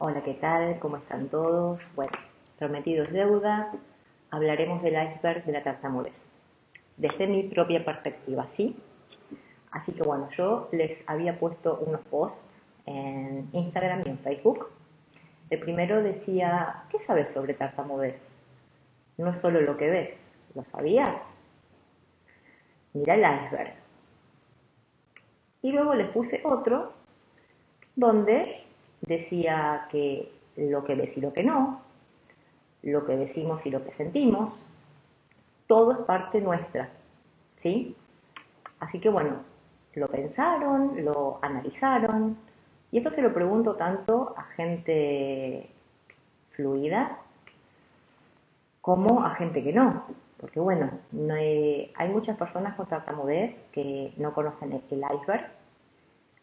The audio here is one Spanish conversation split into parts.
Hola, ¿qué tal? ¿Cómo están todos? Bueno, prometido es deuda. Hablaremos del iceberg de la tartamudez. Desde mi propia perspectiva, ¿sí? Así que bueno, yo les había puesto unos posts en Instagram y en Facebook. El primero decía, ¿qué sabes sobre tartamudez? No es solo lo que ves, ¿lo sabías? Mira el iceberg. Y luego les puse otro donde decía que lo que ves y lo que no, lo que decimos y lo que sentimos, todo es parte nuestra, ¿sí? Así que bueno, lo pensaron, lo analizaron, y esto se lo pregunto tanto a gente fluida como a gente que no, porque bueno, hay, muchas personas con tartamudez que no conocen el iceberg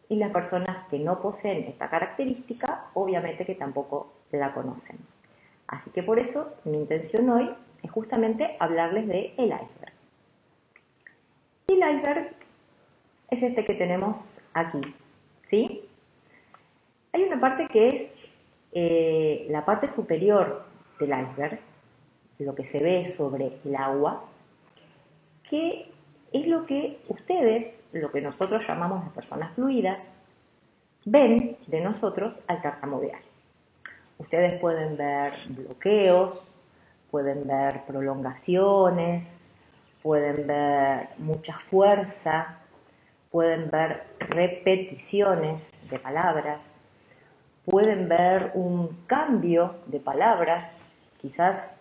y las personas que no poseen esta característica, obviamente que tampoco la conocen. Así que por eso mi intención hoy es justamente hablarles de el iceberg. Y el iceberg es este que tenemos aquí, ¿sí? Hay una parte que es eh, la parte superior del iceberg, lo que se ve sobre el agua, que es lo que ustedes, lo que nosotros llamamos las personas fluidas, ven de nosotros al tartamudear. Ustedes pueden ver bloqueos, pueden ver prolongaciones, pueden ver mucha fuerza, pueden ver repeticiones de palabras, pueden ver un cambio de palabras, quizás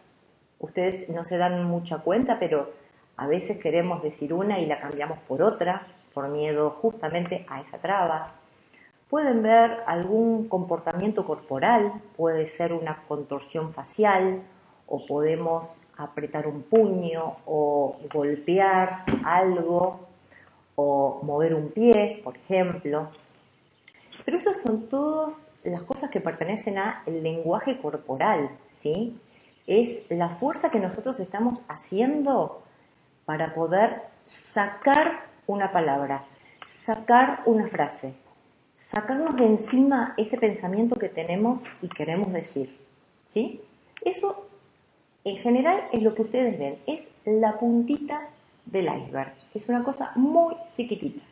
ustedes no se dan mucha cuenta, pero a veces queremos decir una y la cambiamos por otra, por miedo justamente a esa traba. Pueden ver algún comportamiento corporal, puede ser una contorsión facial, o podemos apretar un puño, o golpear algo, o mover un pie, por ejemplo. Pero esas son todas las cosas que pertenecen al lenguaje corporal, ¿sí? Es la fuerza que nosotros estamos haciendo para poder sacar una palabra, sacar una frase, sacarnos de encima ese pensamiento que tenemos y queremos decir. ¿Sí? Eso en general es lo que ustedes ven, es la puntita del iceberg. Es una cosa muy chiquitita.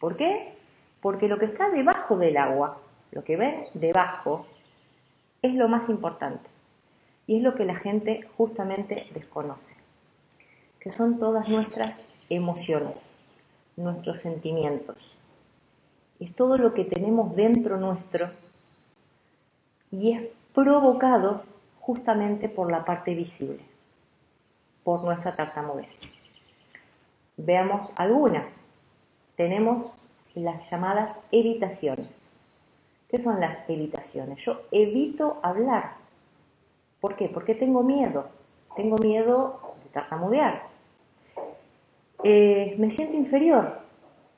¿Por qué? Porque lo que está debajo del agua, lo que ven debajo, es lo más importante. Y es lo que la gente justamente desconoce que son todas nuestras emociones, nuestros sentimientos. Es todo lo que tenemos dentro nuestro y es provocado justamente por la parte visible, por nuestra tartamudez. Veamos algunas. Tenemos las llamadas evitaciones. ¿Qué son las evitaciones? Yo evito hablar. ¿Por qué? Porque tengo miedo. Tengo miedo de tartamudear. Eh, me siento inferior,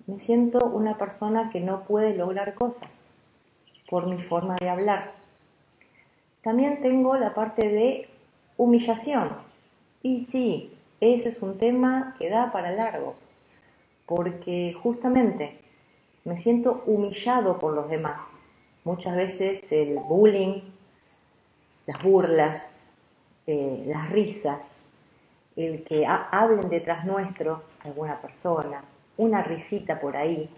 me siento una persona que no puede lograr cosas por mi forma de hablar. También tengo la parte de humillación. Y sí, ese es un tema que da para largo, porque justamente me siento humillado por los demás. Muchas veces el bullying, las burlas, eh, las risas, el que hablen detrás nuestro, alguna persona, una risita por ahí.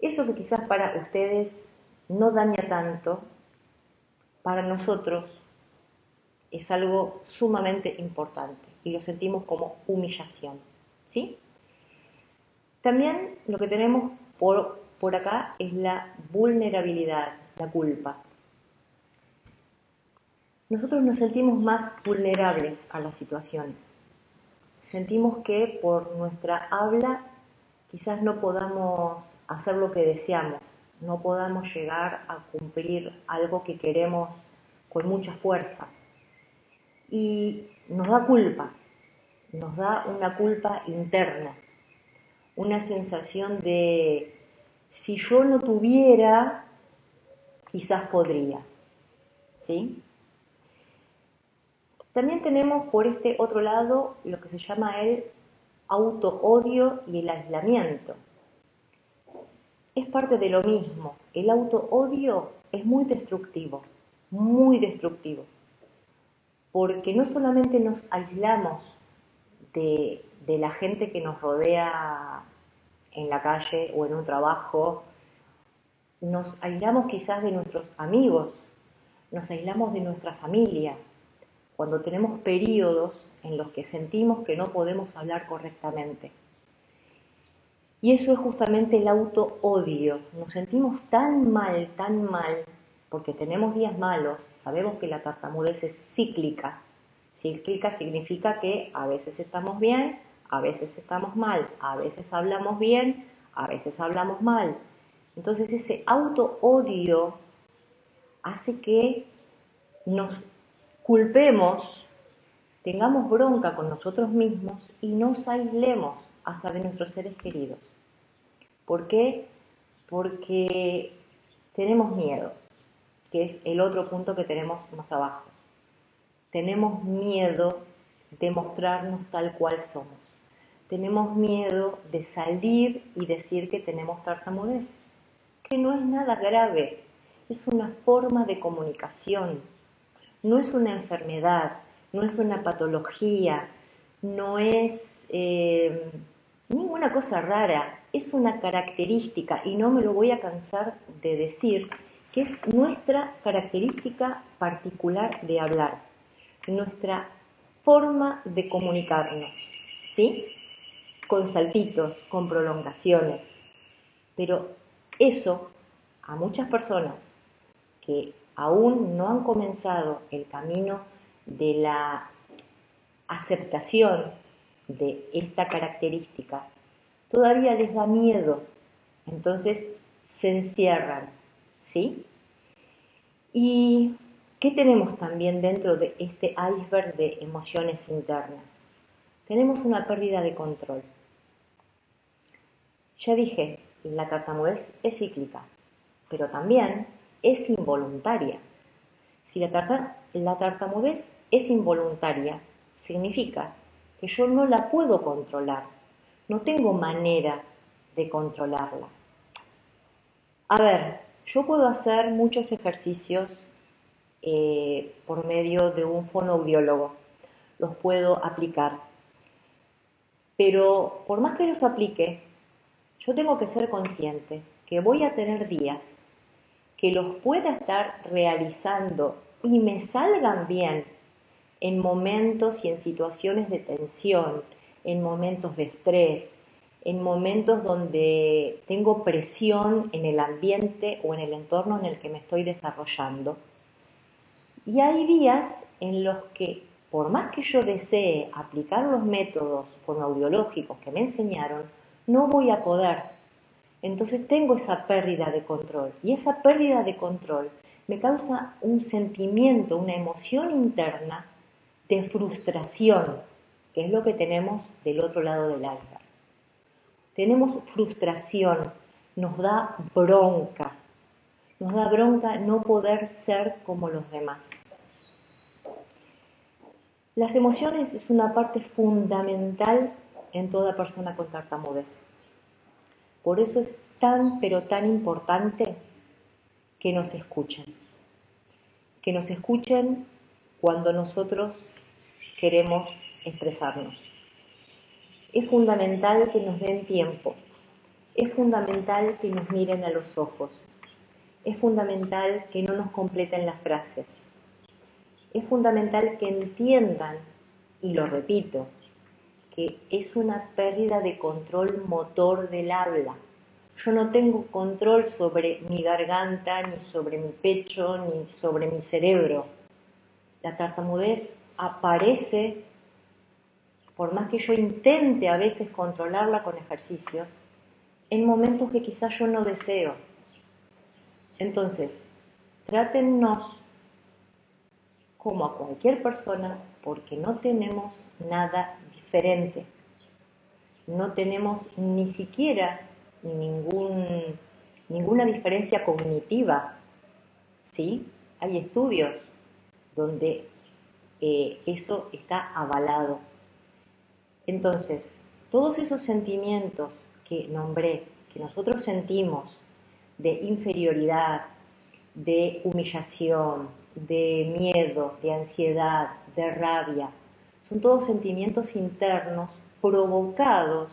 Eso que quizás para ustedes no daña tanto, para nosotros es algo sumamente importante y lo sentimos como humillación. ¿sí? También lo que tenemos por, por acá es la vulnerabilidad, la culpa nosotros nos sentimos más vulnerables a las situaciones. Sentimos que por nuestra habla quizás no podamos hacer lo que deseamos, no podamos llegar a cumplir algo que queremos con mucha fuerza. Y nos da culpa, nos da una culpa interna, una sensación de si yo no tuviera, quizás podría. ¿Sí? También tenemos por este otro lado lo que se llama el auto-odio y el aislamiento. es parte de lo mismo. El auto-odio es muy destructivo, muy destructivo, porque no solamente nos aislamos de, de la gente que nos rodea en la calle o en un trabajo, nos aislamos quizás de nuestros amigos, nos aislamos de nuestra familia, cuando tenemos periodos en los que sentimos que no podemos hablar correctamente. Y eso es justamente el auto-odio. Nos sentimos tan mal, tan mal, porque tenemos días malos, sabemos que la tartamudez es cíclica. Cíclica significa que a veces estamos bien, a veces estamos mal, a veces hablamos bien, a veces hablamos mal. Entonces ese auto-odio hace que nos culpemos, tengamos bronca con nosotros mismos y nos aislemos hasta de nuestros seres queridos. ¿Por qué? Porque tenemos miedo, que es el otro punto que tenemos más abajo. Tenemos miedo de mostrarnos tal cual somos. Tenemos miedo de salir y decir que tenemos tartamudez, que no es nada grave, es una forma de comunicación, no es una enfermedad, no es una patología, no es eh, ninguna cosa rara, es una característica y no me lo voy a cansar de decir, que es nuestra característica particular de hablar, nuestra forma de comunicarnos, ¿sí? Con saltitos, con prolongaciones. Pero eso a muchas personas que aún no han comenzado el camino de la aceptación de esta característica, todavía les da miedo, entonces se encierran, ¿sí? ¿Y qué tenemos también dentro de este iceberg de emociones internas? Tenemos una pérdida de control. Ya dije, la tartamudez es cíclica, pero también es involuntaria. Si la, tartamudez es involuntaria, significa que yo no la puedo controlar, no tengo manera de controlarla. A ver, yo puedo hacer muchos ejercicios eh, por medio de un fonoaudiólogo, los puedo aplicar, pero por más que los aplique, yo tengo que ser consciente que voy a tener días que los pueda estar realizando y me salgan bien en momentos y en situaciones de tensión, en momentos de estrés, en momentos donde tengo presión en el ambiente o en el entorno en el que me estoy desarrollando. Y hay días en los que, por más que yo desee aplicar los métodos fonoaudiológicos que me enseñaron, no voy a poder entonces tengo esa pérdida de control y esa pérdida de control me causa un sentimiento, una emoción interna de frustración, que es lo que tenemos del otro lado del altar. Tenemos frustración, nos da bronca, nos da bronca no poder ser como los demás. Las emociones es una parte fundamental en toda persona con tartamudez. Por eso es tan, pero tan importante que nos escuchen. Que nos escuchen cuando nosotros queremos expresarnos. Es fundamental que nos den tiempo. Es fundamental que nos miren a los ojos. Es fundamental que no nos completen las frases. Es fundamental que entiendan, y lo repito, es una pérdida de control motor del habla. Yo no tengo control sobre mi garganta, ni sobre mi pecho, ni sobre mi cerebro. La tartamudez aparece, por más que yo intente a veces controlarla con ejercicios, en momentos que quizás yo no deseo. Entonces, trátennos como a cualquier persona porque no tenemos nada No tenemos ni siquiera ninguna diferencia cognitiva. ¿sí? Hay estudios donde eh, eso está avalado. Entonces, todos esos sentimientos que nombré, que nosotros sentimos de inferioridad, de humillación, de miedo, de ansiedad, de rabia. Son todos sentimientos internos provocados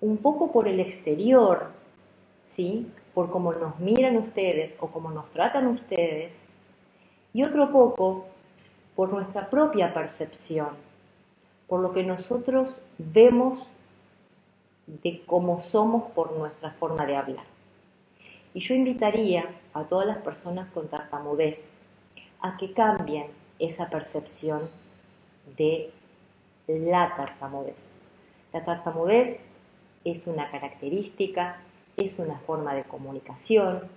un poco por el exterior, ¿sí? Por cómo nos miran ustedes o cómo nos tratan ustedes, y otro poco por nuestra propia percepción, por lo que nosotros vemos de cómo somos por nuestra forma de hablar. Y yo invitaría a todas las personas con tartamudez a que cambien esa percepción de la tartamudez. La tartamudez es una característica, es una forma de comunicación,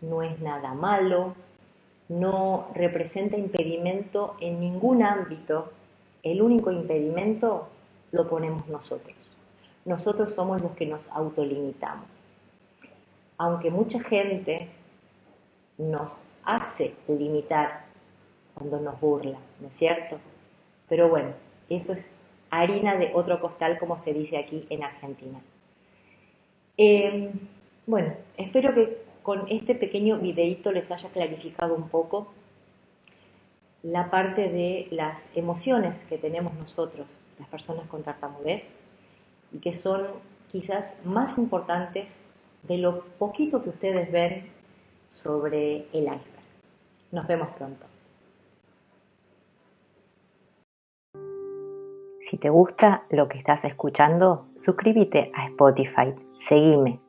no es nada malo, no representa impedimento en ningún ámbito. El único impedimento lo ponemos nosotros. Nosotros somos los que nos autolimitamos. Aunque mucha gente nos hace limitar cuando nos burla, ¿no es cierto? Pero bueno, eso es harina de otro costal, como se dice aquí en Argentina. Em, bueno, espero que con este pequeño videito les haya clarificado un poco la parte de las emociones que tenemos nosotros, las personas con tartamudez, y que son quizás más importantes de lo poquito que ustedes ven sobre el iceberg. Nos vemos pronto. Si te gusta lo que estás escuchando, suscríbete a Spotify, seguime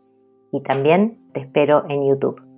y también te espero en YouTube.